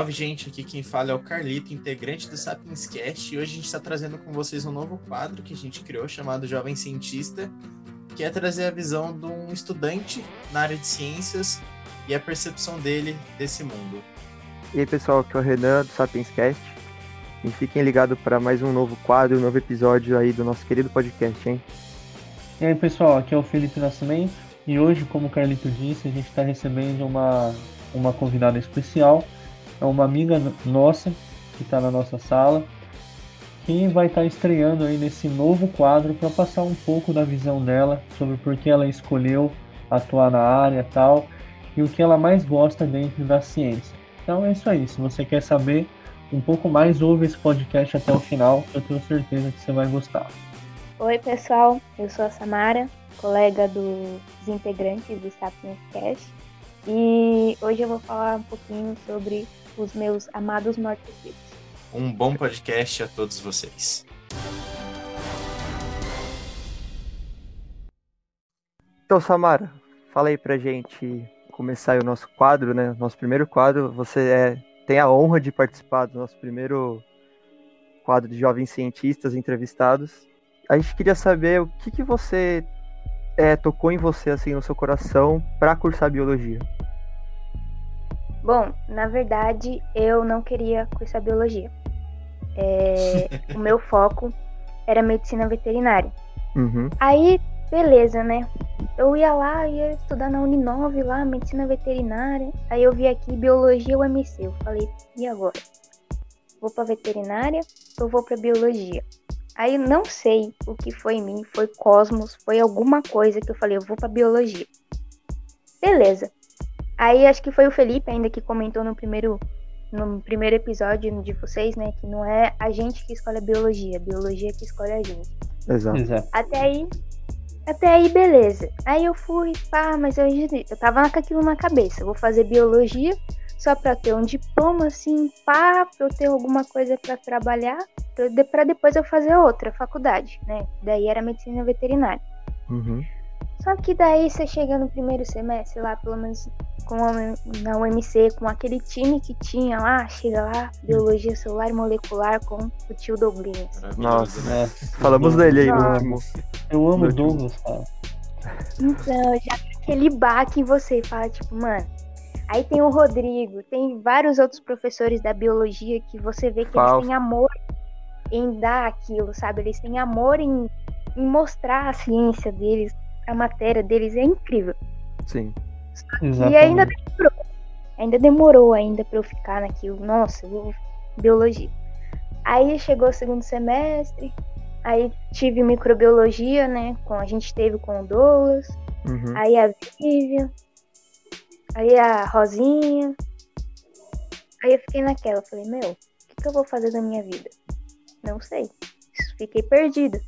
Salve, gente! Aqui quem fala é o Carlito, integrante do Sapiens Cast, e hoje a gente está trazendo com vocês um novo quadro que a gente criou chamado Jovem Cientista, que é trazer a visão de um estudante na área de ciências e a percepção dele desse mundo. E aí, pessoal, aqui é o Renan do Sapiens Cast. E fiquem ligados para mais um novo quadro, um novo episódio aí do nosso querido podcast, hein? E aí, pessoal, aqui é o Felipe Nascimento. E hoje, como o Carlito disse, a gente está recebendo uma, uma convidada especial. É uma amiga nossa que está na nossa sala, que vai estar tá estreando aí nesse novo quadro para passar um pouco da visão dela sobre por que ela escolheu atuar na área tal, e o que ela mais gosta dentro da ciência. Então é isso aí. Se você quer saber um pouco mais, ouve esse podcast até o final. Eu tenho certeza que você vai gostar. Oi, pessoal. Eu sou a Samara, colega dos integrantes do Sapiens Cast. E hoje eu vou falar um pouquinho sobre os meus amados mortos-vivos. Um bom podcast a todos vocês. Então, Samara, fala aí pra gente começar o nosso quadro, né? Nosso primeiro quadro. Você é, tem a honra de participar do nosso primeiro quadro de jovens cientistas entrevistados. A gente queria saber o que, que você é, tocou em você, assim, no seu coração, para cursar biologia. Bom, na verdade, eu não queria cursar biologia. É, o meu foco era medicina veterinária. Uhum. Aí, beleza, né? Eu ia lá, ia estudar na Uninove lá, medicina veterinária. Aí eu vi aqui biologia UMC. Eu falei, e agora? Vou pra veterinária ou vou pra biologia? Aí eu não sei o que foi em mim, foi cosmos, foi alguma coisa que eu falei, eu vou pra biologia. Beleza. Aí acho que foi o Felipe ainda que comentou no primeiro no primeiro episódio de vocês, né, que não é a gente que escolhe a biologia, a biologia que escolhe a gente. Exato. Exato. Até aí, até aí beleza. Aí eu fui, pá, mas eu, eu tava com aquilo na cabeça, vou fazer biologia só para ter um diploma assim, pá, pra eu ter alguma coisa para trabalhar, para depois eu fazer outra faculdade, né? Daí era medicina veterinária. Uhum. Só que daí você chega no primeiro semestre lá, pelo menos com a, na UMC, com aquele time que tinha lá, chega lá, biologia celular e molecular com o tio Douglas. Nossa, né? Falamos dele aí no Nossa. último. Eu amo o Douglas, cara. Então, já aquele baque em você, fala tipo, mano. Aí tem o Rodrigo, tem vários outros professores da biologia que você vê que Falso. eles têm amor em dar aquilo, sabe? Eles têm amor em, em mostrar a ciência deles, a matéria deles, é incrível. Sim. E ainda demorou. Ainda demorou ainda pra eu ficar naquilo. Nossa, eu vou biologia. Aí chegou o segundo semestre. Aí tive microbiologia, né? Com, a gente teve com o Douglas. Uhum. Aí a Vivian. Aí a Rosinha. Aí eu fiquei naquela. Falei, meu, o que, que eu vou fazer da minha vida? Não sei. Fiquei perdida.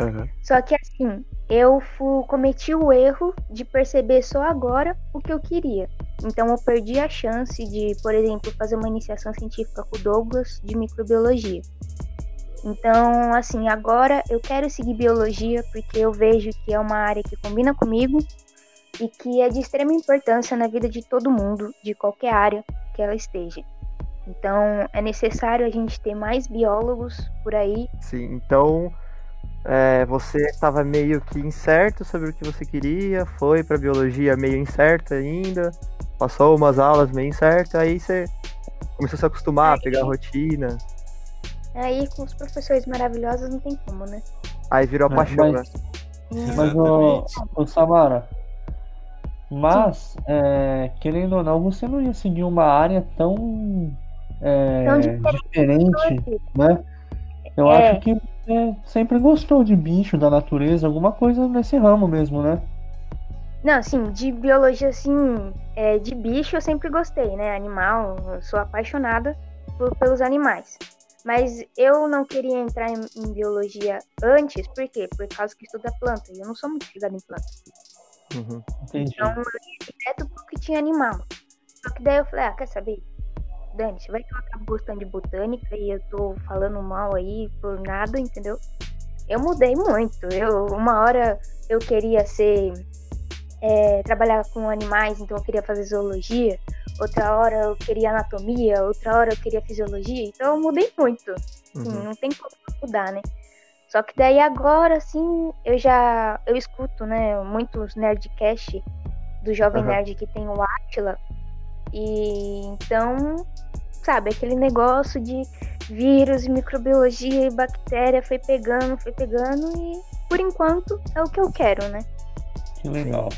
Uhum. Só que assim, eu fu- cometi o erro de perceber só agora o que eu queria. Então eu perdi a chance de, por exemplo, fazer uma iniciação científica com o Douglas de microbiologia. Então, assim, agora eu quero seguir biologia porque eu vejo que é uma área que combina comigo e que é de extrema importância na vida de todo mundo, de qualquer área que ela esteja. Então, é necessário a gente ter mais biólogos por aí Sim, então é, você estava meio que incerto sobre o que você queria, foi para biologia meio incerto ainda, passou umas aulas meio incerto, aí você começou a se acostumar, a pegar a rotina, Aí com os professores maravilhosos não tem como, né? aí virou a É, paixão, mas- né? Mas, ô, Exatamente. ô Samara, mas, é, querendo ou não, você não ia seguir uma área tão, é, Tão diferente. diferente, né? Eu É. acho que você sempre gostou de bicho, da natureza, alguma coisa nesse ramo mesmo, né? Não, assim, de biologia, assim, é, de bicho eu sempre gostei, né? Animal, eu sou apaixonada por- pelos animais. Mas eu não queria entrar em, em biologia antes, por quê? Por causa que estuda planta. E eu não sou muito ligada em planta. Uhum. Entendi. Então eu ia direto pro que tinha animal. Só que daí eu falei, ah, quer saber? Dani, você vai que eu acabo gostando de botânica e eu tô falando mal aí por nada, entendeu? eu mudei muito. Eu, uma hora eu queria ser. é, trabalhar com animais, então eu queria fazer zoologia. Outra hora eu queria anatomia, outra hora eu queria fisiologia. Então eu mudei muito. Assim, Uhum. Não tem como mudar, né? Só que daí agora, assim, eu já. Eu escuto, né? Muitos Nerdcast do Jovem Aham. Nerd que tem o Atila. E então, sabe, aquele negócio de vírus, microbiologia e bactéria foi pegando, foi pegando e por enquanto é o que eu quero, né? Que legal.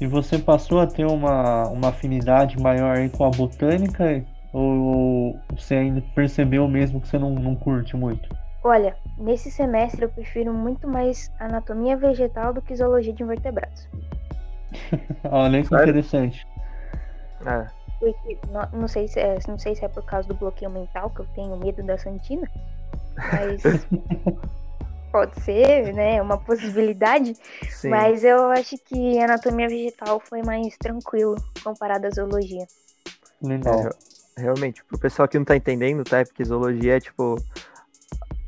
E você passou a ter uma, uma afinidade maior aí com a botânica? Ou você ainda percebeu mesmo que você não, não curte muito? Olha, nesse semestre eu prefiro muito mais anatomia vegetal do que zoologia de invertebrados. Olha que interessante. É, Porque, não, não sei se é, não sei se é por causa do bloqueio mental, que eu tenho medo da Santina, mas pode ser, né? Uma possibilidade. sim. Mas eu acho que anatomia vegetal foi mais tranquilo comparado à zoologia. Legal. É, realmente, pro pessoal que não tá entendendo, tá? É porque zoologia é tipo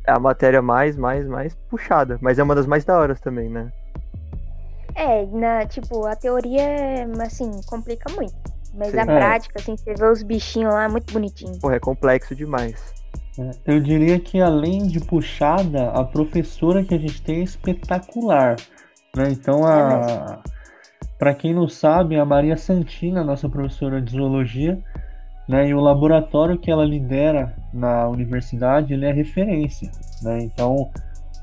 é a matéria mais, mais, mais puxada, mas é uma das mais da horas também, né? É, na, tipo, a teoria, assim, complica muito. Mas Sim. a É. prática, assim, você vê os bichinhos lá, muito bonitinho. Porra, é complexo demais. É, Eu diria que além de puxada, a professora que a gente tem é espetacular. Né? Então, É a... para quem não sabe, a Maria Santina, nossa professora de zoologia, né? e o laboratório que ela lidera na universidade, ele é referência. Né? Então,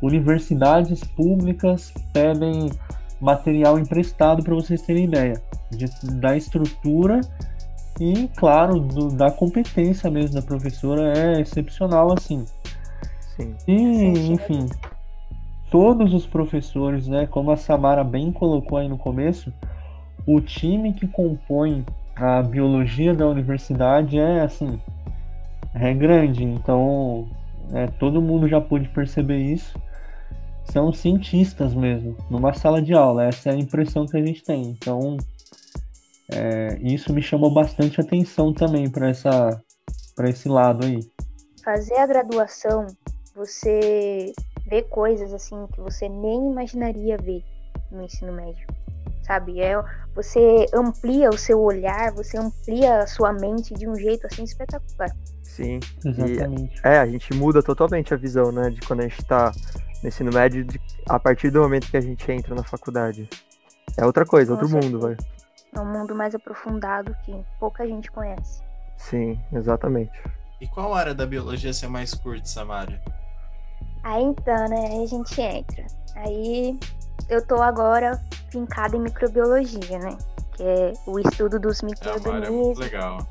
universidades públicas pedem material emprestado para vocês terem ideia de- da estrutura e, claro, do- da competência mesmo da professora é excepcional assim. Sim. E, Sim, enfim, todos os professores, né, como a Samara bem colocou aí no começo, o time que compõe a biologia da universidade é assim, é grande, então é, todo mundo já pôde perceber isso. São cientistas mesmo, numa sala de aula, essa é a impressão que a gente tem. Então, é, isso me chamou bastante atenção também para essa, para esse lado aí. Fazer a graduação, você vê coisas, assim, que você nem imaginaria ver no ensino médio. Sabe? É, você amplia o seu olhar, você amplia a sua mente de um jeito, assim, espetacular. Sim. Exatamente. É, a gente muda totalmente a visão, né? De quando a gente tá no ensino médio, de- a partir do momento que a gente entra na faculdade. É outra coisa, Com outro mundo, vai. certeza. É um mundo mais aprofundado que pouca gente conhece. Sim, exatamente. E qual área da biologia você mais curte, Samara? Aí então, né, aí a gente entra. Aí eu tô agora fincada em microbiologia, né? Que é o estudo dos É uma área muito micro-organismos. legal.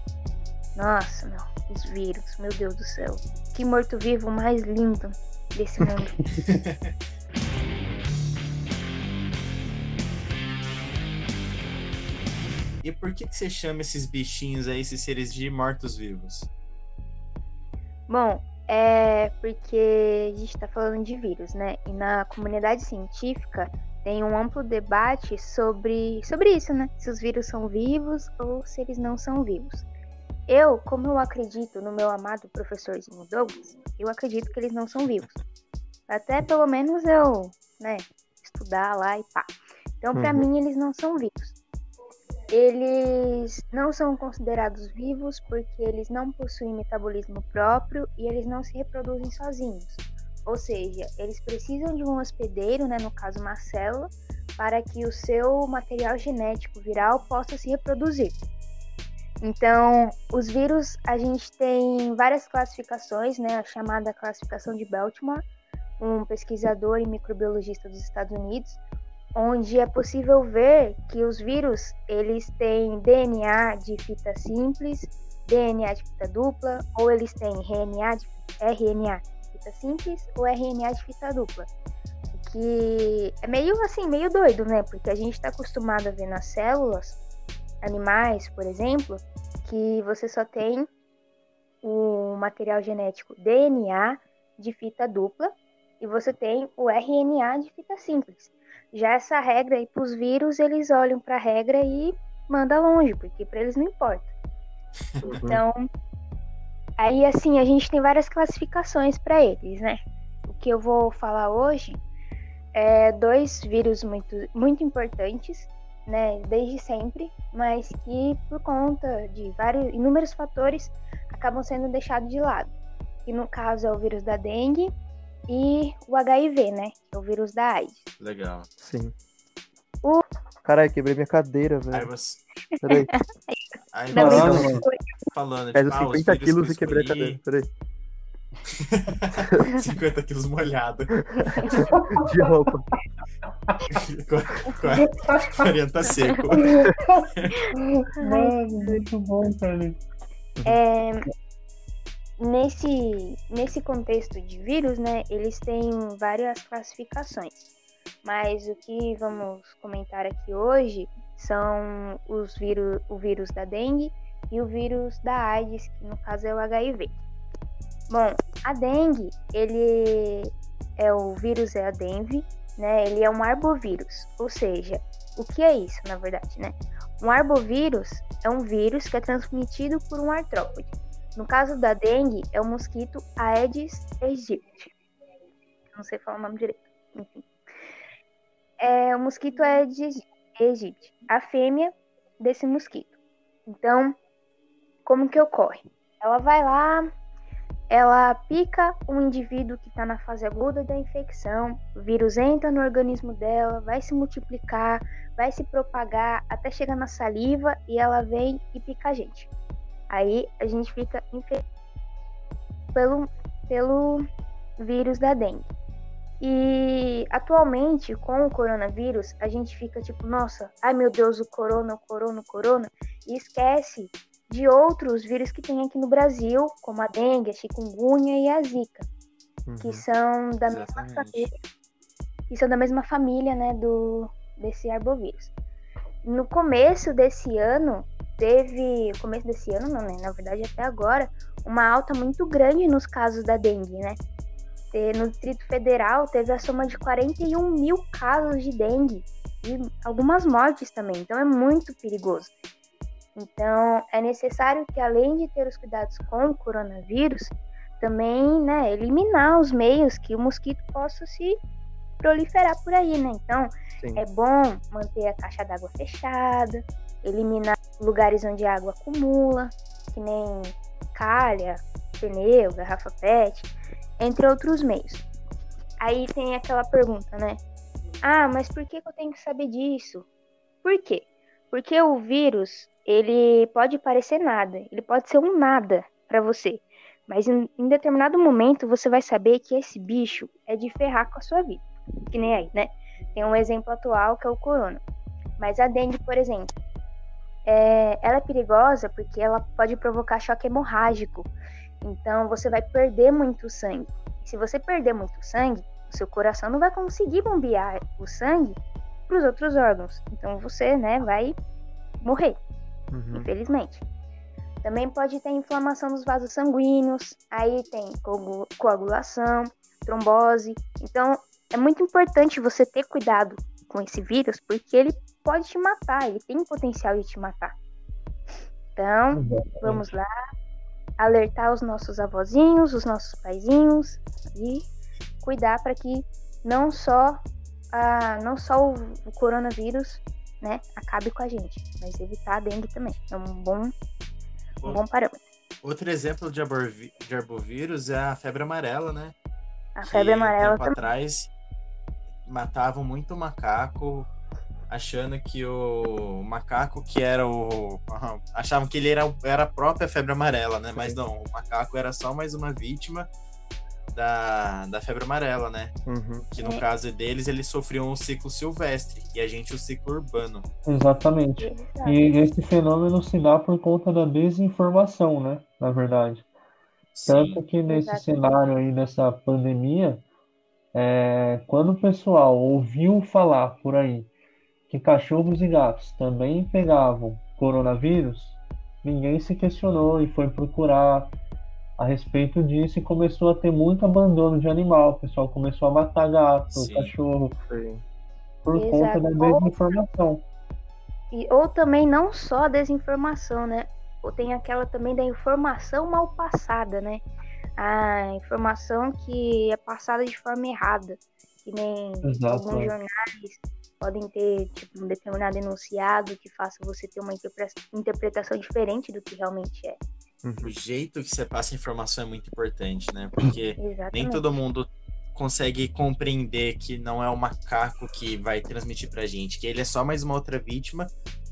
Nossa, meu, os vírus, meu Deus do céu. Que morto-vivo mais lindo desse mundo. E por que, que você chama esses bichinhos aí, esses seres de mortos-vivos? Bom, é porque a gente tá falando de vírus, né? E na comunidade científica tem um amplo debate sobre, sobre isso, né? Se os vírus são vivos ou se eles não são vivos. Eu, como eu acredito no meu amado professorzinho Douglas, eu acredito que eles não são vivos. Até pelo menos eu, né, estudar lá e pá. Então, pra Uhum. mim, eles não são vivos. Eles não são considerados vivos porque eles não possuem metabolismo próprio e eles não se reproduzem sozinhos. Ou seja, eles precisam de um hospedeiro, né, no caso uma célula, para que o seu material genético viral possa se reproduzir. Então, os vírus, a gente tem várias classificações, né, a chamada classificação de Baltimore, um pesquisador e microbiologista dos Estados Unidos, onde é possível ver que os vírus eles têm DNA de fita simples, DNA de fita dupla, ou eles têm RNA de, RNA de fita simples ou RNA de fita dupla. O que é meio assim, meio doido, né? Porque a gente está acostumado a ver nas células, animais, por exemplo, que você só tem o material genético DNA de fita dupla e você tem o RNA de fita simples. Já essa regra aí para os vírus, eles olham para a regra e mandam longe, porque para eles não importa. Uhum. Então, aí assim, a gente tem várias classificações para eles, né? O que eu vou falar hoje é dois vírus muito, muito importantes, né, desde sempre, mas que por conta de vários inúmeros fatores acabam sendo deixados de lado. E no caso é o vírus da dengue e o HIV, né, que é o vírus da AIDS. Legal. Sim. O- Caralho, quebrei minha cadeira, Aí velho. você. Peraí, Aí não mano. foi. falando, pesa tipo, ah, os 50 vírus quilos e quebrei a cadeira. Peraí. 50 quilos molhado. De roupa. 40 seco. Mano, muito bom, cara. É, nesse, nesse contexto de vírus, né, eles têm várias classificações. Mas o que vamos comentar aqui hoje são os vírus, o vírus da dengue e o vírus da AIDS, que no caso é o HIV. Bom, a dengue, ele é o vírus é a dengue, né? Ele é um arbovírus, ou seja, o que é isso, na verdade, né? Um arbovírus é um vírus que é transmitido por um artrópode. No caso da dengue, é o mosquito Aedes aegypti. Não sei falar o nome direito. Enfim. É o mosquito Aedes aegypti, a fêmea desse mosquito. Então, como que ocorre? Ela vai lá, ela pica um indivíduo que está na fase aguda da infecção, o vírus entra no organismo dela, vai se multiplicar, vai se propagar até chegar na saliva e ela vem e pica a gente. Aí a gente fica infectado pelo, pelo vírus da dengue. E atualmente, com o coronavírus, a gente fica tipo, nossa, ai meu Deus, o corona, o corona, o corona, e esquece de outros vírus que tem aqui no Brasil, como a dengue, a chikungunya e a zika, que Uhum. são da mesma Exatamente. família, que são da mesma família, né, do desse arbovírus. No começo desse ano, teve, começo desse ano, não, né, na verdade até agora, uma alta muito grande nos casos da dengue, né? No Distrito Federal teve a soma de 41 mil casos de dengue e algumas mortes também, então é muito perigoso. Então é necessário que além de ter os cuidados com o coronavírus, também, né, eliminar os meios que o mosquito possa se proliferar por aí, né? Então, Sim. é bom manter a caixa d'água fechada, eliminar lugares onde a água acumula, que nem calha, pneu, garrafa PET, entre outros meios. Aí tem aquela pergunta, né? Ah, mas por que eu tenho que saber disso? Por quê? Porque o vírus, ele pode parecer nada, ele pode ser um nada para você. Mas em, em determinado momento você vai saber que esse bicho é de ferrar com a sua vida. Que nem aí, né? Tem um exemplo atual que é o corona. Mas a dengue, por exemplo, é, ela é perigosa porque ela pode provocar choque hemorrágico. Então você vai perder muito sangue. Se você perder muito sangue, o seu coração não vai conseguir bombear o sangue para os outros órgãos. Então você, né, vai morrer Uhum. infelizmente. Também pode ter inflamação dos vasos sanguíneos, aí tem coagu- coagulação, trombose. Então, é muito importante você ter cuidado com esse vírus, porque ele pode te matar, ele tem potencial de te matar. Então, vamos lá, alertar os nossos avózinhos, os nossos paizinhos e cuidar para que não só a, não só o, o coronavírus né, acabe com a gente, mas evitar a dengue também. É um bom, um bom parâmetro. Outro exemplo de, arborvi- de arbovírus é a febre amarela, né? A que febre um amarela tempo também. atrás matavam muito macaco, achando que o macaco que era o. achavam que ele era, era a própria febre amarela, né? Mas não, o macaco era só mais uma vítima da, da febre amarela, né? Uhum. Que no É. caso deles, eles sofriam um ciclo silvestre e a gente o ciclo urbano. Exatamente. E esse fenômeno se dá por conta da desinformação, né? Na verdade. Sim, Tanto que nesse Exatamente. cenário aí dessa pandemia, é, quando o pessoal ouviu falar por aí que cachorros e gatos também pegavam coronavírus, ninguém se questionou e foi procurar a respeito disso e começou a ter muito abandono de animal. O pessoal começou a matar gato, Sim. cachorro, Sim. por Exato. conta da Ou- desinformação. E, ou também não só a desinformação, né? Ou tem aquela também da informação mal passada, né? a informação que é passada de forma errada. Que nem Exato, alguns é. jornais podem ter tipo, um determinado enunciado que faça você ter uma interpre- interpretação diferente do que realmente é. O jeito que você passa a informação é muito importante, né? Porque Exatamente. nem todo mundo consegue compreender que não é o macaco que vai transmitir pra gente, que ele é só mais uma outra vítima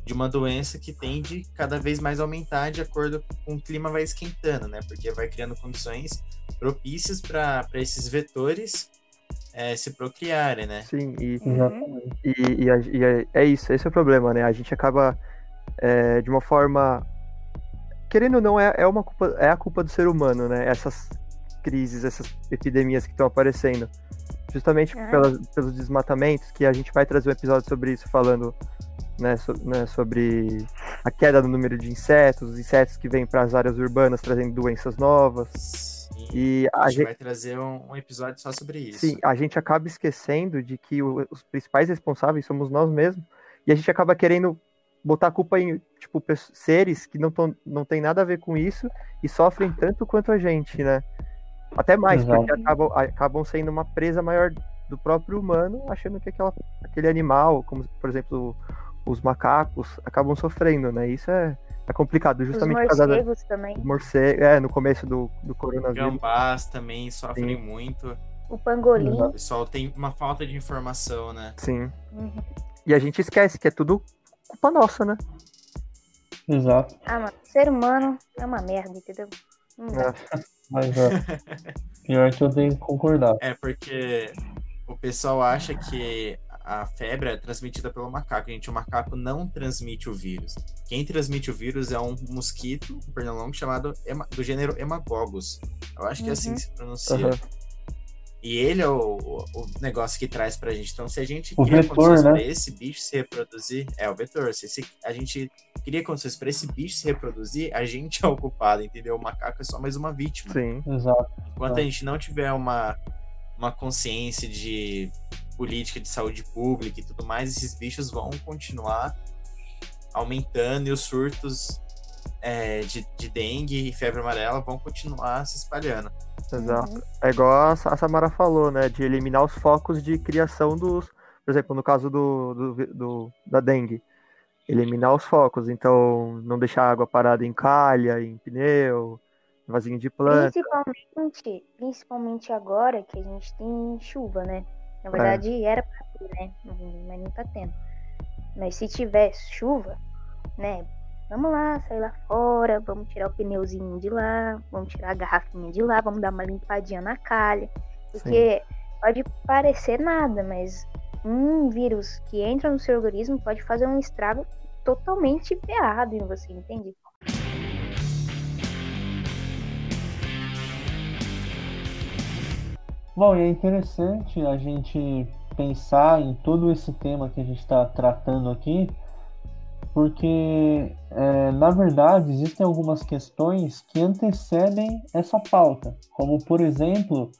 de uma doença que tende cada vez mais a aumentar de acordo com o clima vai esquentando, né? Porque vai criando condições propícias para esses vetores eh, se procriarem, né? Sim, e, Uhum. Exatamente. e, e a- e é, é isso, esse é o problema, né? A gente acaba é, de uma forma. Querendo ou não, é, é, uma culpa, é a culpa do ser humano, né? Essas crises, essas epidemias que estão aparecendo. Justamente Ah. pelas, pelos desmatamentos, que a gente vai trazer um episódio sobre isso, falando né, so- né, sobre a queda no número de insetos, os insetos que vêm para as áreas urbanas trazendo doenças novas. E a a gente gente, vai trazer um, um episódio só sobre isso. Sim, a gente acaba esquecendo de que o- os principais responsáveis somos nós mesmos. E a gente acaba querendo botar a culpa em, tipo, seres que não, tão, não tem nada a ver com isso e sofrem tanto quanto a gente, né? Até mais, Exato. porque acabam, acabam sendo uma presa maior do próprio humano, achando que aquela, aquele animal, como por exemplo os macacos, acabam sofrendo, né? Isso é, é complicado, Os justamente por causa da, morcegos também. morcego, é, no começo do, do coronavírus. Gambás também sofrem Sim. muito. O pangolim. O pessoal tem uma falta de informação, né? Sim. Uhum. E a gente esquece que é tudo culpa nossa, né? Exato. Ah, mano, ser humano é uma merda, entendeu? Não dá. Mas é. Pior que eu tenho que concordar. É porque o pessoal acha que a febre é transmitida pelo macaco. Gente, o macaco não transmite o vírus. Quem transmite o vírus é um mosquito, um pernilongo chamado do gênero Hemagogus. Eu acho que é assim Uhum. que se pronuncia. Aham. E ele é o, o- o negócio que traz pra gente. Então, se a gente O cria vetor, condições né? pra esse bicho se reproduzir, é o vetor. Se, se a gente cria condições pra esse bicho se reproduzir, a gente é o culpado, entendeu? O macaco é só mais uma vítima. Sim. Exato. Enquanto Ah. a gente não tiver uma, uma consciência de política de saúde pública e tudo mais, esses bichos vão continuar aumentando e os surtos é, de, de dengue e febre amarela vão continuar se espalhando. Exato. É igual a Sa- a Samara falou, né? De eliminar os focos de criação dos. Por exemplo, no caso do, do, do- da dengue. Eliminar os focos. Então, não deixar a água parada em calha, em pneu, em vasinho de planta. Principalmente, principalmente agora que a gente tem chuva, né? Na verdade, era pra ter, né? Mas não tá tendo. Mas se tivesse chuva, né? Vamos lá, sair lá fora, vamos tirar o pneuzinho de lá, vamos tirar a garrafinha de lá, vamos dar uma limpadinha na calha. Porque pode parecer nada, mas um vírus que entra no seu organismo pode fazer um estrago totalmente errado em você, entende? Bom, e é interessante a gente pensar em todo esse tema que a gente está tratando aqui, porque, é, na verdade, existem algumas questões que antecedem essa pauta, como, por exemplo,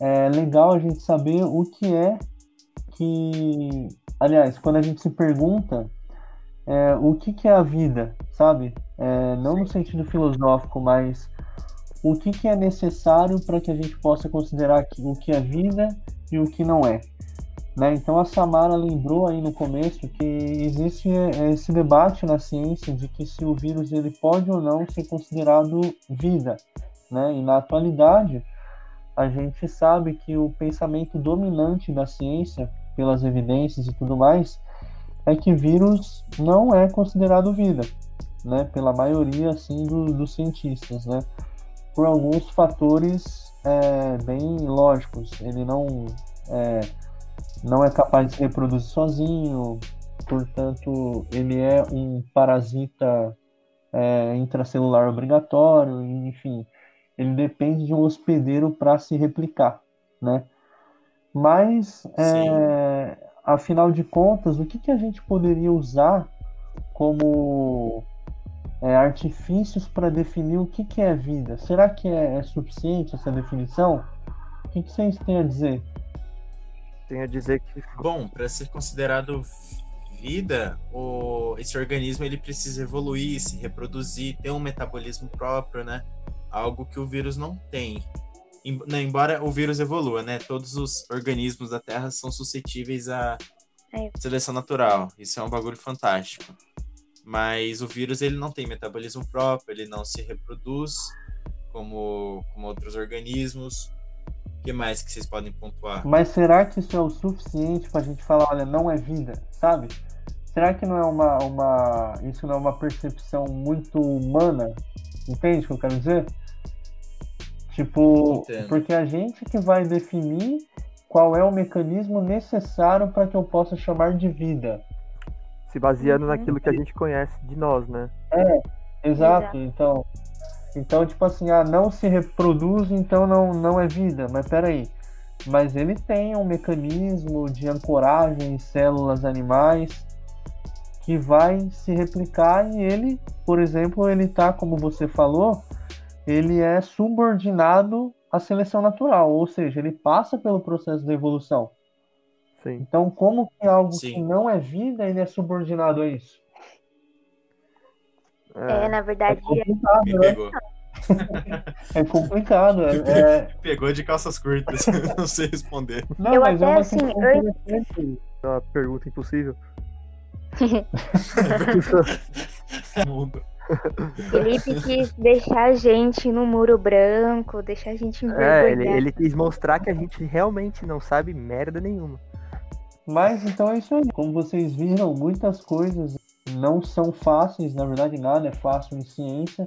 é legal a gente saber o que é que. Aliás, quando a gente se pergunta é, o que, que é a vida, sabe? É, não no sentido filosófico, mas o que, que é necessário para que a gente possa considerar o que é vida e o que não é. Né? Então a Samara lembrou aí no começo que existe é, esse debate na ciência de que se o vírus ele pode ou não ser considerado vida. Né? E na atualidade a gente sabe que o pensamento dominante da ciência, pelas evidências e tudo mais, é que vírus não é considerado vida, né? Pela maioria assim do- dos cientistas, né? Por alguns fatores é, bem lógicos. Ele não é, não é capaz de se reproduzir sozinho, portanto ele é um parasita é, intracelular obrigatório, enfim, ele depende de um hospedeiro para se replicar, né? Mas, é, afinal de contas, o que, que a gente poderia usar como é, artifícios para definir o que, que é vida? Será que é, é suficiente essa definição? O que, que vocês têm a dizer? Tenho a dizer que Bom, para ser considerado vida, o, esse organismo ele precisa evoluir, se reproduzir, ter um metabolismo próprio, né? algo que o vírus não tem. Em- Embora o vírus evolua, né? Todos os organismos da Terra são suscetíveis à É. seleção natural. Isso é um bagulho fantástico. Mas o vírus ele não tem metabolismo próprio, ele não se reproduz como, como outros organismos. O que mais que vocês podem pontuar? Mas será que isso é o suficiente pra gente falar, olha, não é vida, sabe? Será que não é uma, uma. Isso não é uma percepção muito humana? Entende o que eu quero dizer? Tipo, Entendo. porque a gente que vai definir qual é o mecanismo necessário para que eu possa chamar de vida. Se baseando Uhum. naquilo que a gente conhece de nós, né? Exato, Exato. então. Então, tipo assim, ah, não se reproduz, então não, não é vida. Mas peraí. Mas ele tem um mecanismo de ancoragem em células animais que vai se replicar e ele, por exemplo, ele tá, como você falou, ele é subordinado à seleção natural, ou seja, ele passa pelo processo da evolução. Sim. Então, como que algo Sim. que não é vida, ele é subordinado a isso? É, É, na verdade, complicado, Me né? pegou. É complicado. É, é- Pegou de calças curtas. não sei responder. Não, Eu mas é até, uma assim, eu- é uma pergunta impossível. Mundo. Felipe quis deixar a gente no muro branco, deixar a gente É, envergonhado. ele, ele quis mostrar que a gente realmente não sabe merda nenhuma. Mas então é isso aí. Como vocês viram, muitas coisas não são fáceis, na verdade nada é fácil em ciência.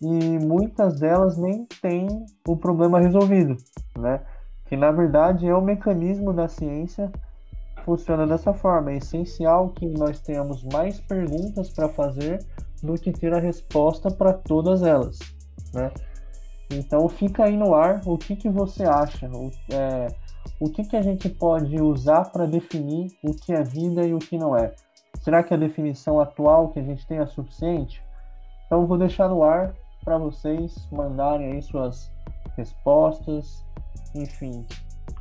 E muitas delas nem têm o problema resolvido, né? Que na verdade é o mecanismo da ciência funciona dessa forma. É essencial que nós tenhamos mais perguntas para fazer do que ter a resposta para todas elas, né? Então fica aí no ar o que, que você acha, o, é, o que, que a gente pode usar para definir o que é vida e o que não é. Será que a definição atual que a gente tem é suficiente? Então vou deixar no ar para vocês mandarem aí suas respostas, enfim.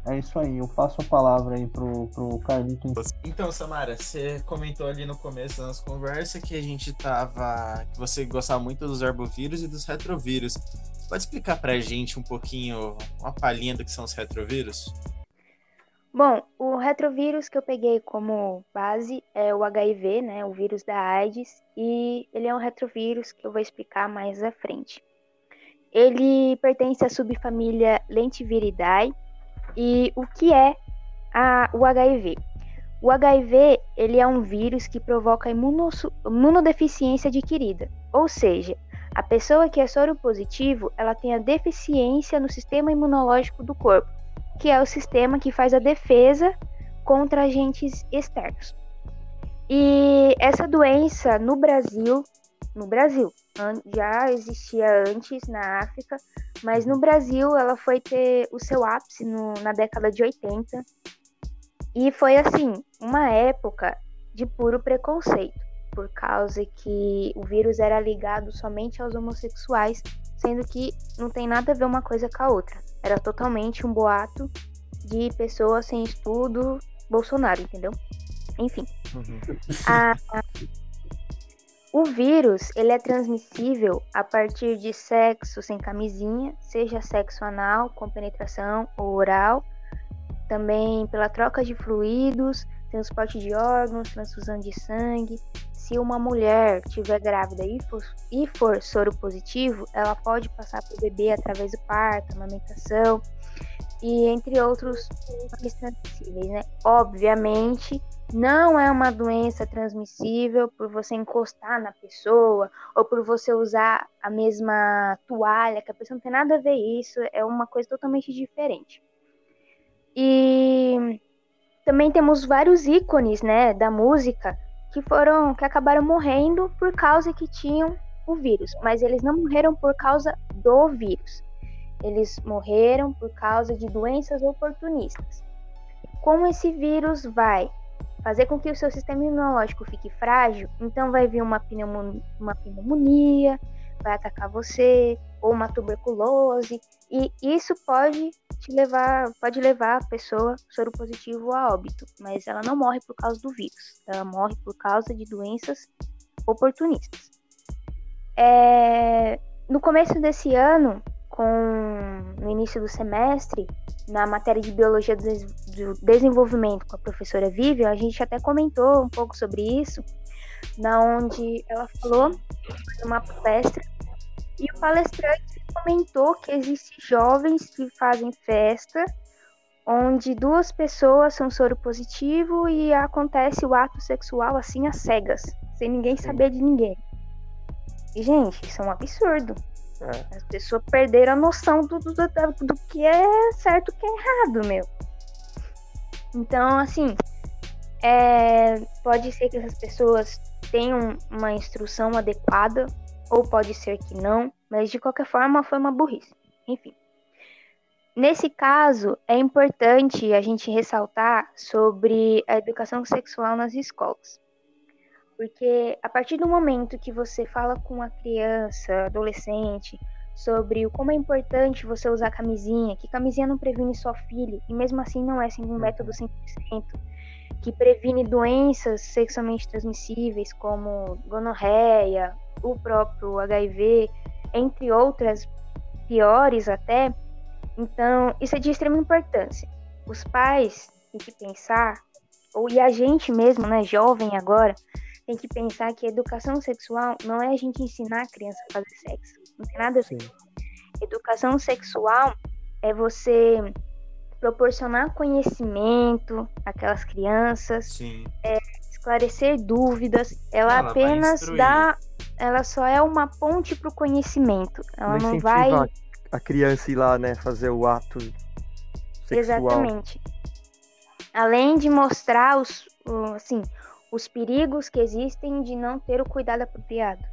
É isso aí, eu passo a palavra aí pro, pro Carlito. Então, Samara, você comentou ali no começo da nossa conversa que a gente tava. que você gostava muito dos arbovírus e dos retrovírus. Pode explicar pra gente um pouquinho, uma palhinha do que são os retrovírus? Bom, o retrovírus que eu peguei como base é o HIV, né, o vírus da AIDS, e ele é um retrovírus que eu vou explicar mais à frente. Ele pertence à subfamília Lentiviridae, e o que é a- o HIV? O HIV ele é um vírus que provoca imunodeficiência adquirida, ou seja, a pessoa que é soropositivo ela tem a deficiência no sistema imunológico do corpo que é o sistema que faz a defesa contra agentes externos. E essa doença no Brasil, no Brasil, já existia antes na África, mas no Brasil ela foi ter o seu ápice no- na década de 80 e foi assim uma época de puro preconceito, por causa que o vírus era ligado somente aos homossexuais, sendo que não tem nada a ver uma coisa com a outra. Era totalmente um boato de pessoas sem estudo Bolsonaro, entendeu? Enfim. A- o vírus, ele é transmissível a partir de sexo sem camisinha, seja sexo anal, com penetração ou oral, também pela troca de fluidos, transporte de órgãos, transfusão de sangue. Se uma mulher estiver grávida e for, e for soro positivo, ela pode passar para o bebê através do parto, amamentação e entre outros transmissíveis, né? Obviamente, não é uma doença transmissível por você encostar na pessoa ou por você usar a mesma toalha, que a pessoa não tem nada a ver isso, é uma coisa totalmente diferente. E também temos vários ícones, né, da música que foram que acabaram morrendo por causa que tinham o vírus, mas eles não morreram por causa do vírus. Eles morreram por causa de doenças oportunistas. Como esse vírus vai fazer com que o seu sistema imunológico fique frágil, então vai vir uma, pneumon- uma pneumonia, vai atacar você, ou uma tuberculose, e isso pode te levar, pode levar a pessoa soro positivo a óbito, mas ela não morre por causa do vírus, ela morre por causa de doenças oportunistas. É, no começo desse ano, com no início do semestre, na matéria de biologia do, des- do desenvolvimento com a professora Vivian, a gente até comentou um pouco sobre isso, na onde ela falou numa palestra e o palestrante comentou que existem jovens que fazem festa onde duas pessoas são soro positivo e acontece o ato sexual assim às cegas, sem ninguém saber de ninguém. E, gente, isso é um absurdo. É. As pessoas perderam a noção do, do, do, do que é certo e que é errado, meu. Então, assim, é, pode ser que essas pessoas tenham uma instrução adequada, ou pode ser que não, mas de qualquer forma foi uma burrice. Enfim. Nesse caso, é importante a gente ressaltar sobre a educação sexual nas escolas. Porque a partir do momento que você fala com a criança, adolescente, sobre o como é importante você usar camisinha, que camisinha não previne só filho, e mesmo assim não é um método 100%, que previne doenças sexualmente transmissíveis como gonorreia, o próprio HIV, entre outras piores até. Então, isso é de extrema importância. Os pais têm que pensar, ou e a gente mesmo, né, jovem agora, tem que pensar que educação sexual não é a gente ensinar a criança a fazer sexo. Não tem nada a ver. Educação sexual é você proporcionar conhecimento àquelas crianças, Sim. esclarecer dúvidas. Ela, Ela apenas dá, ela só é uma ponte para o conhecimento. Ela não, incentiva vai a- criança ir lá, né, fazer o ato sexual. Exatamente. Além de mostrar os, assim, os perigos que existem de não ter o cuidado apropriado.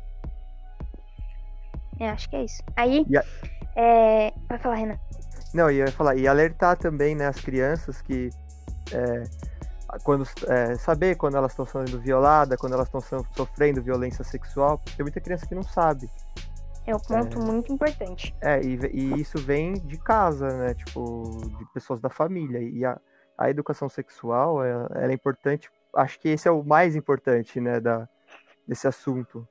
É, acho que é isso. Aí, a- é, vai falar, Renan. Não, e eu ia falar, e alertar também, né, as crianças que é, quando é, saber quando elas estão sendo violadas, quando elas estão so- sofrendo violência sexual, porque tem muita criança que não sabe. É um ponto muito importante. É, e, e isso vem de casa, né? Tipo, de pessoas da família. E a, a educação sexual, é- é importante. Acho que esse é o mais importante, né, da, desse assunto.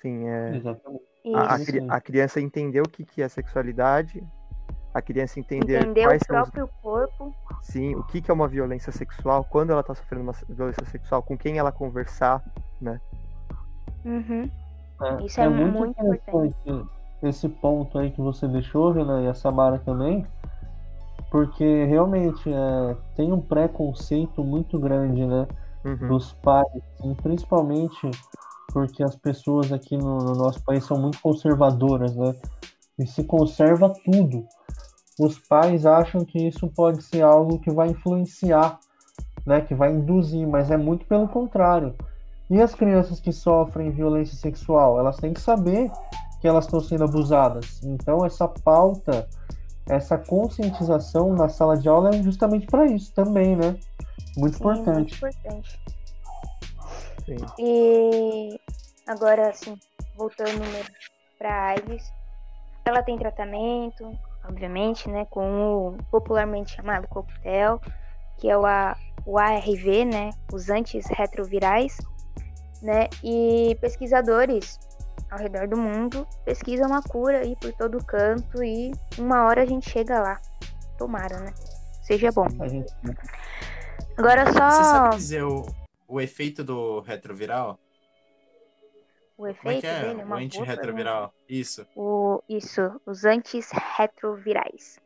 Sim, é, Exatamente. a, a a criança entender o que, que é sexualidade, a criança entender Entender quais o são os próprio corpo. Sim, o que, que é uma violência sexual, quando ela tá sofrendo uma violência sexual, com quem ela conversar, né? Uhum. É, Isso é muito, muito interessante esse ponto aí que você deixou, Renan, e a Samara também, porque realmente é, tem um preconceito muito grande, né, Uhum. dos pais, e principalmente porque as pessoas aqui no, no nosso país são muito conservadoras, né, e se conserva tudo. Os pais acham que isso pode ser algo que vai influenciar, né, que vai induzir, mas é muito pelo contrário. E as crianças que sofrem violência sexual, elas têm que saber que elas estão sendo abusadas. Então essa pauta, essa conscientização na sala de aula é justamente para isso também, né? Muito Sim, muito importante. importante. Sim. E agora, assim, voltando para AIDS, ela tem tratamento, obviamente, né, com o popularmente chamado coquetel, que é o, A- o ARV, né, os antirretrovirais, né, e pesquisadores ao redor do mundo pesquisam a cura aí por todo canto e uma hora a gente chega lá. Tomara, né? Seja bom. Gente Agora Você sabe só dizer o, o efeito do retroviral? o Como é efeito que é? dele, O uma pergunta. antirretroviral. Isso. O, isso, os antirretrovirais.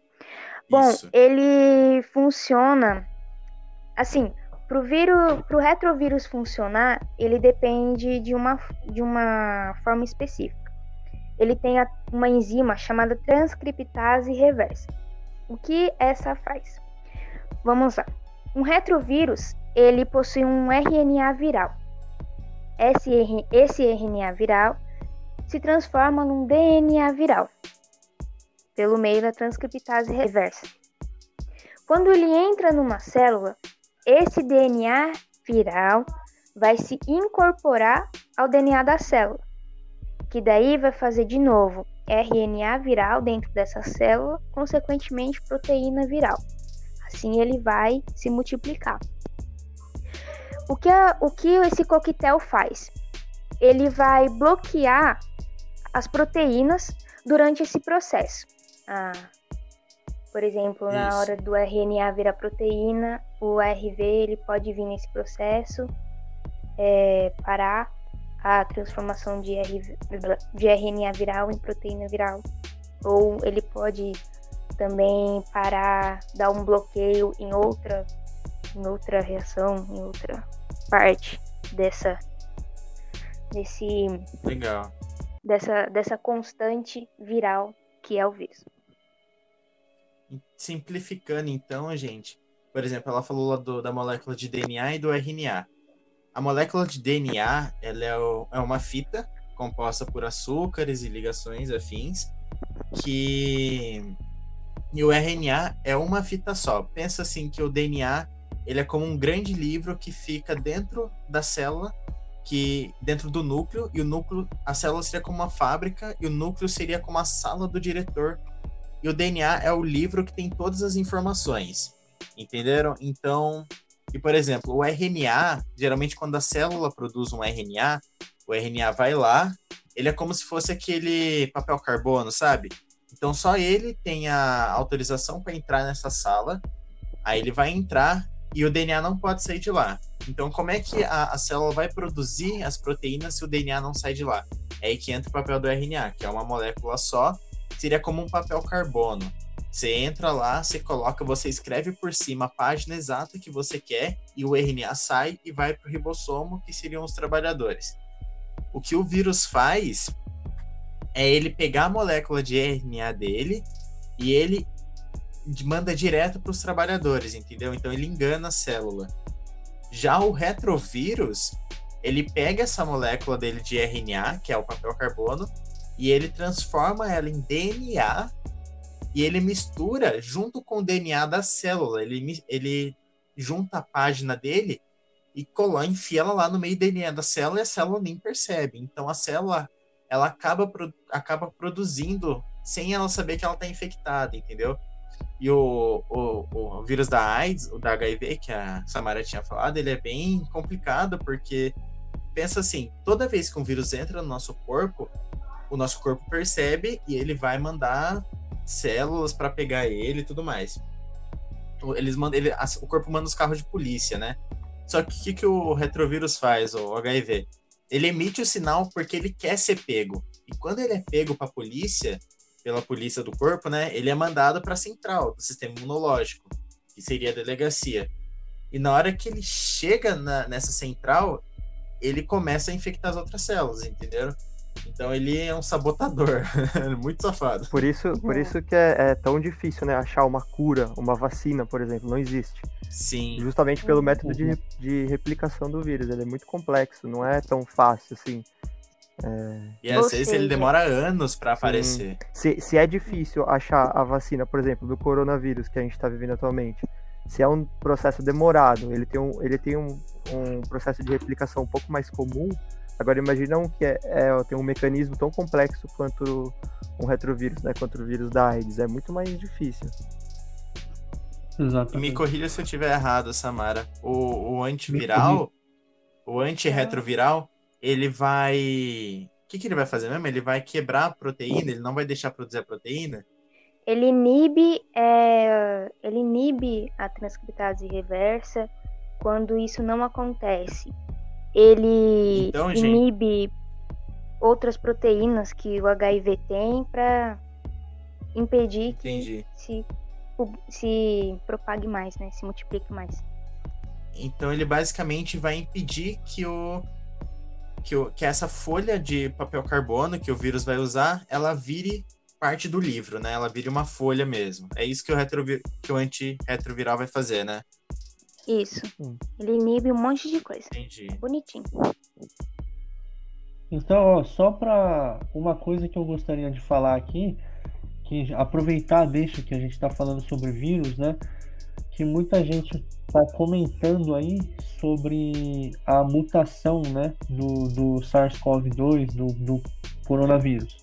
Bom, Isso. ele funciona assim, pro vírus, pro retrovírus funcionar, ele depende de uma, de uma forma específica. Ele tem uma enzima chamada transcriptase reversa. O que essa faz? Vamos lá. Um retrovírus, ele possui um RNA viral. Esse, esse RNA viral se transforma num DNA viral pelo meio da transcriptase reversa. Quando ele entra numa célula, esse DNA viral vai se incorporar ao DNA da célula, que daí vai fazer de novo RNA viral dentro dessa célula, consequentemente proteína viral. Assim ele vai se multiplicar. O que, a- o que esse coquetel faz? Ele vai bloquear as proteínas durante esse processo. Ah, por exemplo, na Isso. hora do RNA virar proteína, o RV ele pode vir nesse processo, é, parar a transformação de, RV, de RNA viral em proteína viral. Ou ele pode também parar, dar um bloqueio em outra, em outra reação, em outra parte dessa, desse, Legal. dessa, dessa constante viral que é o vírus. Simplificando, então, gente, por exemplo, ela falou lá do- da molécula de DNA e do RNA. A molécula de DNA ela é, o- é uma fita composta por açúcares e ligações afins, que e o RNA é uma fita só. Pensa assim que o DNA ele é como um grande livro que fica dentro da célula, que dentro do núcleo e o núcleo, a célula seria como uma fábrica e o núcleo seria como a sala do diretor e o DNA é o livro que tem todas as informações. Entenderam? Então, e por exemplo, o RNA, geralmente quando a célula produz um RNA, o RNA vai lá, ele é como se fosse aquele papel carbono, sabe? Então só ele tem a autorização para entrar nessa sala. Aí ele vai entrar e o DNA não pode sair de lá. Então como é que a, a célula vai produzir as proteínas se o DNA não sai de lá? É aí que entra o papel do RNA, que é uma molécula só seria como um papel carbono. Você entra lá, você coloca, você escreve por cima a página exata que você quer e o RNA sai e vai para o ribossomo, que seriam os trabalhadores. O que o vírus faz é ele pegar a molécula de RNA dele e ele manda direto para os trabalhadores, entendeu? Então ele engana a célula. Já o retrovírus, ele pega essa molécula dele de RNA, que é o papel carbono, e ele transforma ela em DNA e ele mistura junto com o DNA da célula. Ele, ele junta a página dele e coloca, enfia ela lá no meio do DNA da célula e a célula nem percebe. Então a célula ela acaba, acaba produzindo sem ela saber que ela está infectada, entendeu? E o, o, o vírus da AIDS, o da HIV, que a Samara tinha falado, ele é bem complicado porque pensa assim, toda vez que um vírus entra no nosso corpo, o nosso corpo percebe e ele vai mandar células para pegar ele e tudo mais. Eles mandam, ele, o corpo manda os carros de polícia, né? Só que o que, que o retrovírus faz, o HIV? Ele emite o sinal porque ele quer ser pego. E quando ele é pego para a polícia, pela polícia do corpo, né? Ele é mandado para a central do sistema imunológico, que seria a delegacia. E na hora que ele chega na- nessa central, ele começa a infectar as outras células, entenderam? Então ele é um sabotador, muito safado. Por isso, por isso que é, é tão difícil, né? Achar uma cura, uma vacina, por exemplo, não existe. Sim. Justamente pelo Uhum. método de, de replicação do vírus. Ele é muito complexo, não é tão fácil assim. E Ou às vezes ele demora anos para aparecer. Se, se é difícil achar a vacina, por exemplo, do coronavírus que a gente está vivendo atualmente, se é um processo demorado, ele tem um, ele tem um, um processo de replicação um pouco mais comum. Agora imagina um que é, é, tem um mecanismo tão complexo quanto um retrovírus, né? Quanto o vírus da AIDS. É muito mais difícil. Me Exatamente. corrija se eu tiver errado, Samara. O, o antiviral, o antirretroviral, ele vai. O que, que ele vai fazer mesmo? Ele vai quebrar a proteína, ele não vai deixar produzir a proteína? Ele inibe, é, ele inibe a transcriptase reversa quando isso não acontece. Ele Então, gente- inibe outras proteínas que o HIV tem para impedir que Entendi. se, pub- se propague mais, né? Se multiplique mais. Então ele basicamente vai impedir que o que, o, que essa folha de papel carbono que o vírus vai usar, ela vire parte do livro, né? Ela vire uma folha mesmo. É isso que o, retrovi que o antirretroviral vai fazer, né? Isso. Hum. Ele inibe um monte de coisa. Entendi. Bonitinho. Então, ó, só para uma coisa que eu gostaria de falar aqui, que aproveitar deixa que a gente está falando sobre vírus, né? Que muita gente está comentando aí sobre a mutação, né, do, do SARS-CoV-2, do, do coronavírus.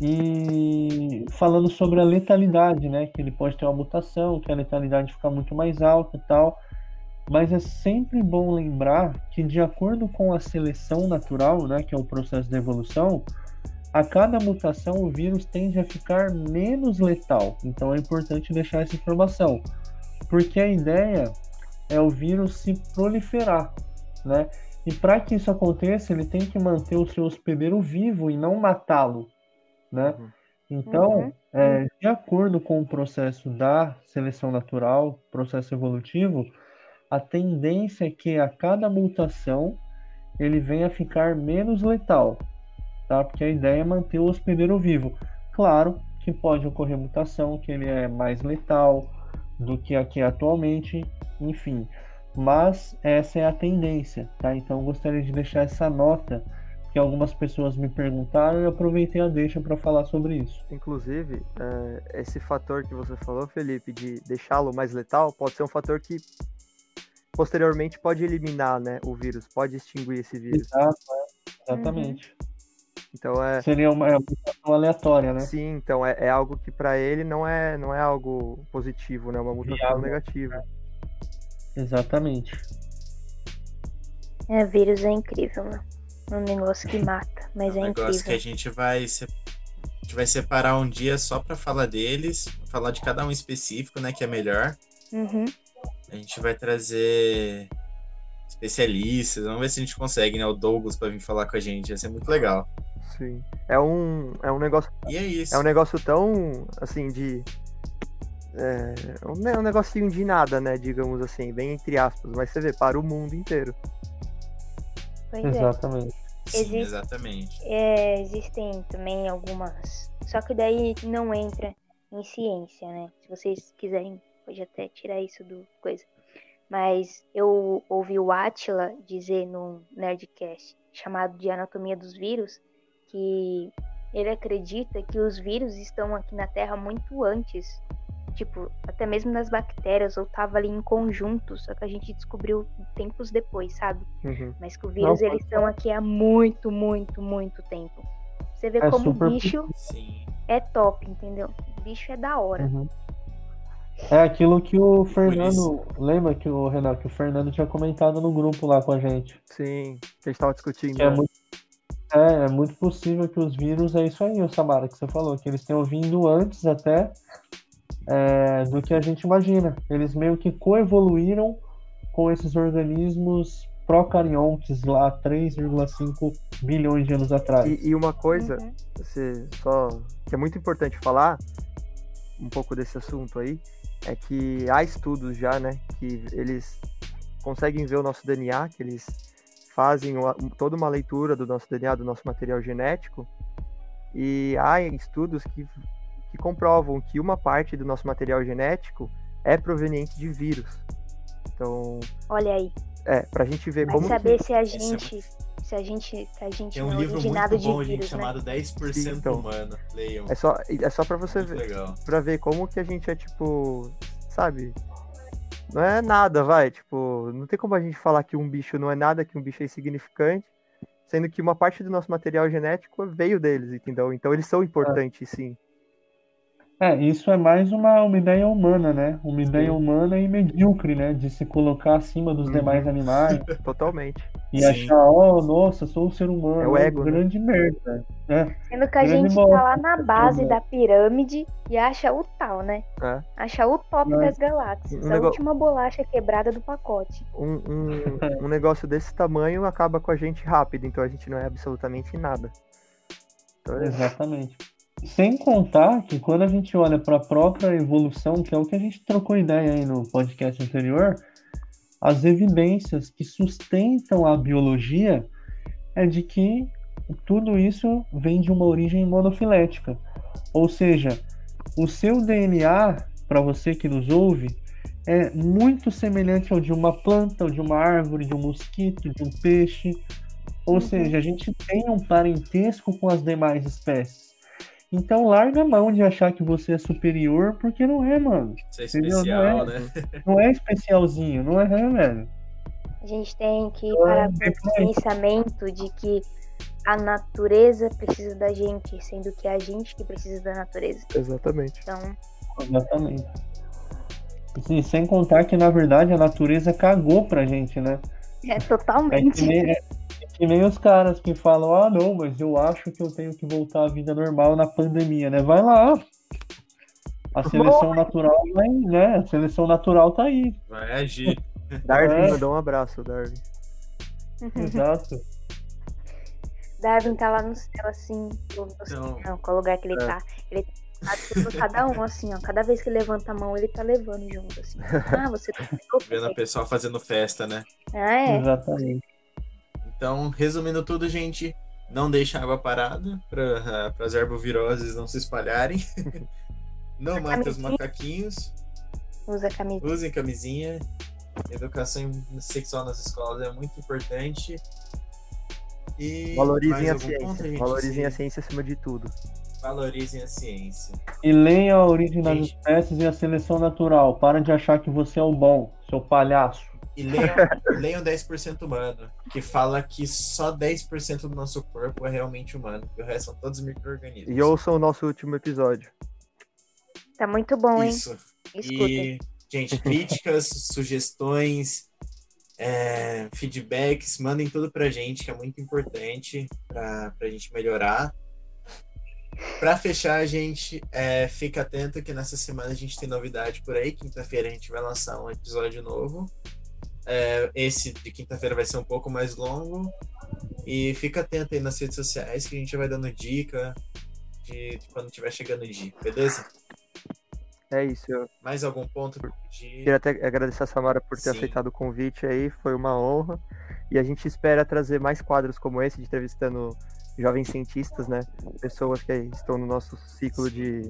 E falando sobre a letalidade, né, que ele pode ter uma mutação, que a letalidade fica muito mais alta e tal. Mas é sempre bom lembrar que, de acordo com a seleção natural, né, que é o processo da evolução, a cada mutação o vírus tende a ficar menos letal. Então é importante deixar essa informação, porque a ideia é o vírus se proliferar, né? E para que isso aconteça, ele tem que manter o seu hospedeiro vivo e não matá-lo, né? Uhum. Então, Uhum. é, de acordo com o processo da seleção natural, processo evolutivo, a tendência é que a cada mutação ele venha a ficar menos letal, tá? Porque a ideia é manter o hospedeiro vivo. Claro que pode ocorrer mutação que ele é mais letal do que aqui atualmente, enfim. Mas essa é a tendência, tá? Então eu gostaria de deixar essa nota, que algumas pessoas me perguntaram e eu aproveitei a deixa para falar sobre isso. Inclusive, é, esse fator que você falou, Felipe, de deixá-lo mais letal, pode ser um fator que posteriormente pode eliminar né, o vírus, pode extinguir esse vírus. Exato, é, exatamente. Então é. Seria uma, é uma mutação aleatória, né? Sim, então é, é algo que para ele não é, não é algo positivo, né? É uma mutação Viável. negativa. Exatamente. É, vírus é incrível, né? Um negócio que mata, mas É um é negócio que a gente vai se- a gente vai separar um dia só pra falar deles, falar de cada um específico, né, que é melhor. Uhum. A gente vai trazer especialistas, vamos ver se a gente consegue, né, o Douglas pra vir falar com a gente, vai ser muito legal. Sim. É um, é um negócio. E é isso. É um negócio tão assim de. É um, um negocinho de nada, né? Digamos assim, bem entre aspas. Mas você vê, para o mundo inteiro. Pois é. Exatamente. Sim, existe- exatamente. É, existem também algumas. Só que daí não entra em ciência, né? Se vocês quiserem, pode até tirar isso do coisa. Mas eu ouvi o Atila dizer no Nerdcast, chamado de Anatomia dos Vírus, que ele acredita que os vírus estão aqui na Terra muito antes. Tipo, até mesmo das bactérias, ou tava ali em conjunto, só que a gente descobriu tempos depois, sabe? Uhum. Mas que o vírus, pode eles estão aqui há muito, muito, muito tempo. Você vê É como o bicho Sim. é top, entendeu? O bicho é da hora. Uhum. É aquilo que o. Fernando. Lembra que o Renato, que o Fernando tinha comentado no grupo lá com a gente. Sim, que a gente tava discutindo. Que é né? muito, é, é muito possível que os vírus, é isso aí, o Samara, que você falou, que eles tenham vindo antes até é, do que a gente imagina. Eles meio que coevoluíram com esses organismos procariontes lá 3,5 bilhões de anos atrás. E, e uma coisa, Uhum. você só que é muito importante falar um pouco desse assunto aí é que há estudos já, né, que eles conseguem ver o nosso DNA, que eles fazem uma- toda uma leitura do nosso DNA, do nosso material genético, e há estudos que, que comprovam que uma parte do nosso material genético é proveniente de vírus. Então, Olha aí. é, pra gente ver Vai como que- saber se a é gente. Se a gente. Se a gente Tem não um é livro muito bom, gente, vírus, né? chamado 10% Sim, então. humano. Leiam. é só é só para você Muito ver, legal. pra ver como que a gente é, tipo, sabe? Não é nada, vai. Tipo, não tem como a gente falar que um bicho não é nada, que um bicho é insignificante, sendo que uma parte do nosso material genético veio deles, entendeu? Então eles são importantes, sim. É, isso é mais uma, uma ideia humana, né? Uma ideia humana e medíocre, né? De se colocar acima dos Uhum. demais animais Totalmente. e Sim. achar, oh, nossa, sou um ser humano. É o ego, né? grande merda. É, Sendo que a Grande gente bosta. tá lá na base Uhum. da pirâmide e acha o tal, né? É. Acha o top Mas- das galáxias. Um a nego- última bolacha quebrada do pacote. Um, um, um negócio desse tamanho acaba com a gente rápido, então a gente não é absolutamente nada. Então, é- exatamente. Sem contar que quando a gente olha para a própria evolução, que é o que a gente trocou ideia aí no podcast anterior, as evidências que sustentam a biologia é de que tudo isso vem de uma origem monofilética. Ou seja, o seu DNA, para você que nos ouve, é muito semelhante ao de uma planta, ou de uma árvore, de um mosquito, de um peixe. Ou Uhum. seja, a gente tem um parentesco com as demais espécies. Então larga a mão de achar que você é superior, porque não é, mano. Isso é especial, Não né? Não é especialzinho, não é, velho. A gente tem que Então, parar com é esse pensamento de que a natureza precisa da gente, sendo que é a gente que precisa da natureza. exatamente. Então, Exatamente. Sim, sem contar que, na verdade, a natureza cagou pra gente, né? é É totalmente. que nem, que nem os caras que falam, ah não, mas eu acho que eu tenho que voltar à vida normal na pandemia, né? Vai lá. A seleção natural vai, né? A seleção natural tá aí. Vai agir. Darwin É. mandou um abraço, Darwin. Exato. Darwin tá lá no céu, assim, no, não, qual lugar que ele É. tá. Ele tá tipo, cada um, assim, ó. Cada vez que levanta a mão, ele tá levando junto, assim. Ah, você tá Vendo a pessoa fazendo festa, né? Ah, é. Exatamente. Então, resumindo tudo, gente, não deixe a água parada para as herboviroses não se espalharem. não mate os camisinha. macaquinhos. Usa camisa. Usem camisinha. Educação sexual nas escolas é muito importante. E Valorizem a algum ponto, ciência. gente? Valorizem a ciência acima de tudo. Valorizem a ciência. E leia a origem das Gente. espécies e a seleção natural. Para de achar que você é o bom, seu palhaço. E leiam, leiam 10% humano, que fala que só 10% do nosso corpo é realmente humano, e o resto são todos micro-organismos. E ouçam o nosso último episódio. Tá muito bom, hein? Isso. Escutem. E, gente, críticas, sugestões, é, feedbacks, mandem tudo pra gente, que é muito importante pra, pra gente melhorar. Pra fechar, gente, é, fica atento que nessa semana a gente tem novidade por aí. Quinta-feira a gente vai lançar um episódio novo. É, esse de quinta-feira vai ser um pouco mais longo. E fica atento aí nas redes sociais que a gente vai dando dica de, de quando tiver chegando o dia, beleza? É isso. Eu Mais algum ponto de queria até agradecer a Samara por ter Sim. aceitado o convite aí. Foi uma honra. E a gente espera trazer mais quadros como esse, de entrevistando jovens cientistas, né? Pessoas que estão no nosso ciclo de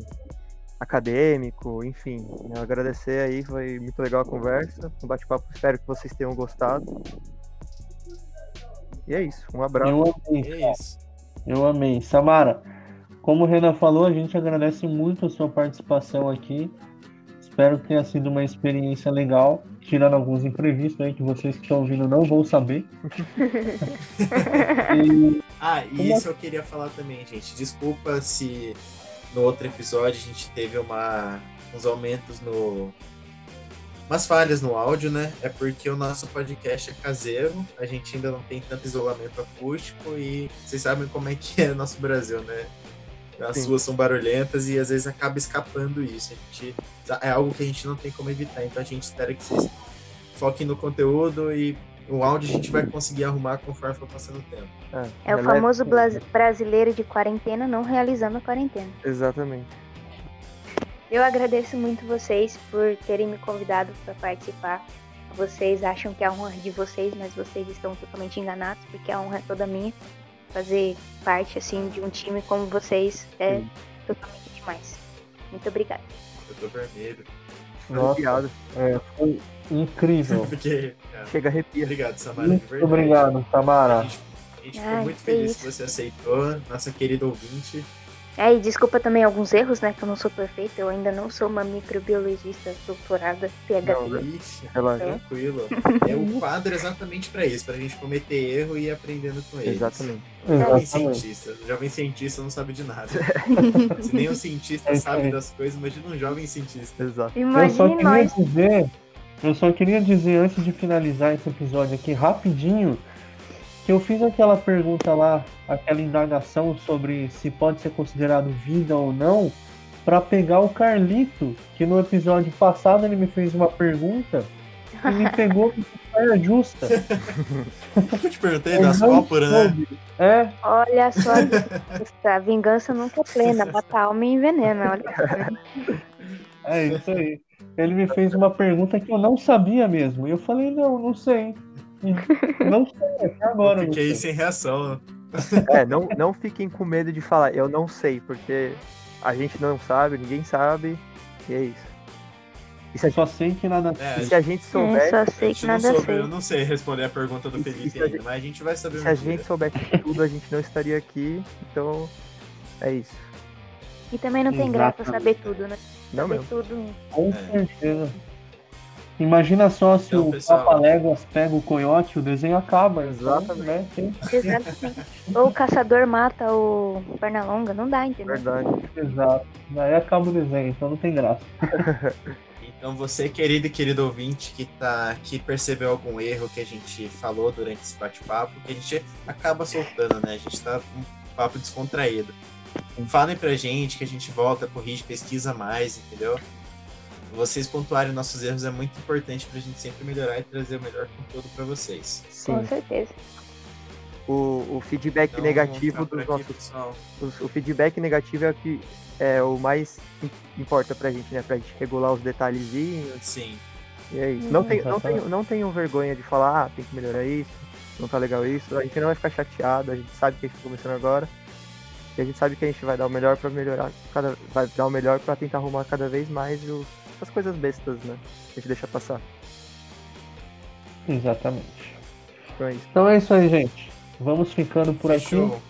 acadêmico, enfim. Eu agradecer aí, foi muito legal a conversa. Um bate-papo, espero que vocês tenham gostado. E é isso. Um abraço. Eu amei, É isso. eu amei. Samara, como o Renan falou, a gente agradece muito a sua participação aqui. Espero que tenha sido uma experiência legal, tirando alguns imprevistos aí que vocês que estão ouvindo não vão saber. E Ah, e isso eu queria falar também, gente. Desculpa se no outro episódio a gente teve uma, uns aumentos no. umas falhas no áudio, né? É porque o nosso podcast é caseiro, a gente ainda não tem tanto isolamento acústico e vocês sabem como é que é nosso Brasil, né? As Sim. ruas são barulhentas e às vezes acaba escapando isso. A gente, é algo que a gente não tem como evitar, então a gente espera que vocês foquem no conteúdo e o áudio a gente vai conseguir arrumar conforme for passando o tempo. É o releve- famoso blas- brasileiro de quarentena não realizando a quarentena. Exatamente. Eu agradeço muito vocês por terem me convidado para participar. Vocês acham que é a honra de vocês, mas vocês estão totalmente enganados, porque a honra é toda minha. Fazer parte assim de um time como vocês é Sim. totalmente demais. Muito obrigada. Eu tô vermelho. Nossa. Obrigado. é, foi incrível. Porque, cara, Chega arrepia. obrigado, Samara, Muito verdade. obrigado, A Samara. gente, a gente ficou muito feliz isso. que você aceitou, nossa querida ouvinte. É, e desculpa também alguns erros, né? Que eu não sou perfeita, eu ainda não sou uma microbiologista doutorada, PhD. Não? Ixi, Relaxa. tranquilo. É o quadro exatamente pra isso, pra gente cometer erro e ir aprendendo com eles. Exatamente. Jovem cientista. O jovem cientista não sabe de nada. Se nem um cientista É sabe das coisas, imagina um jovem cientista. Exato. Eu só queria nós. dizer, eu só queria dizer antes de finalizar esse episódio aqui rapidinho, que eu fiz aquela pergunta lá, aquela indagação sobre se pode ser considerado vida ou não, pra pegar o Carlito, que no episódio passado ele me fez uma pergunta e me pegou de saia justa. Eu te perguntei Eu das pólvoras, né? É, Olha só, a vingança nunca é plena, mata alma e envenena. Olha. é isso aí. Ele me fez uma pergunta que eu não sabia mesmo. E eu falei, não, não sei. Não sei, até agora. Eu fiquei sem reação. É, não, não fiquem com medo de falar, eu não sei, porque a gente não sabe, ninguém sabe, e é isso. E se a, Só sei que nada. É, e se a gente É, souber, só a sei gente que não nada soube, sei. eu não sei responder a pergunta do Felipe se ainda, gente- mas a gente vai saber se a dia. gente soubesse de tudo, a gente não estaria aqui, então é isso. E também não tem graça Exatamente. saber tudo, né? Não mesmo. tudo. Com É. certeza. Imagina só se Então, o pessoal- Papaléguas pega o coiote, o desenho acaba. Então, Exatamente. né, Exatamente. Ou o caçador mata o Pernalonga, não dá, entendeu? Verdade. Exato. Daí acaba o desenho, então não tem graça. Então você, querido e querido ouvinte, que tá que percebeu algum erro que a gente falou durante esse bate-papo, que a gente acaba soltando, né? A gente tá com um papo descontraído. Falem pra gente que a gente volta, corrige, pesquisa mais, entendeu? Vocês pontuarem nossos erros é muito importante pra gente sempre melhorar e trazer o melhor conteúdo pra vocês. Sim. Com certeza. O, o feedback Então, negativo dos aqui, nossos. os- O feedback negativo é o que é o mais im- importa pra gente, né? Pra gente regular os detalhezinhos. Sim. E é isso. Não, Uhum. tem, não, tem, não tenham vergonha de falar, ah, tem que melhorar isso, não tá legal isso. A gente não vai ficar chateado, a gente sabe que a gente tá começando agora. E a gente sabe que a gente vai dar o melhor pra melhorar, cada, vai dar o melhor pra tentar arrumar cada vez mais os, as coisas bestas, né? A gente deixa passar. Exatamente. Então é isso. Então é isso aí, gente. Vamos ficando por Fechou. aqui.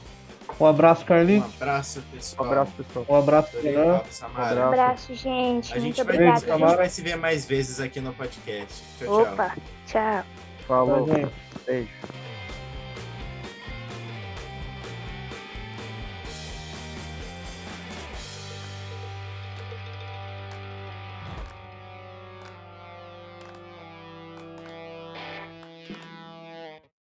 Um abraço, Um Carlitos. abraço, Um pessoal. abraço, pessoal. Um abraço, Adorei o Renan. papo, Samara. Um abraço. Abraço, gente. A Muito gente, vai, obrigada. a gente vai se ver mais vezes aqui no podcast. Tchau, tchau. Opa, tchau. Falou. Tchau, gente. Beijo.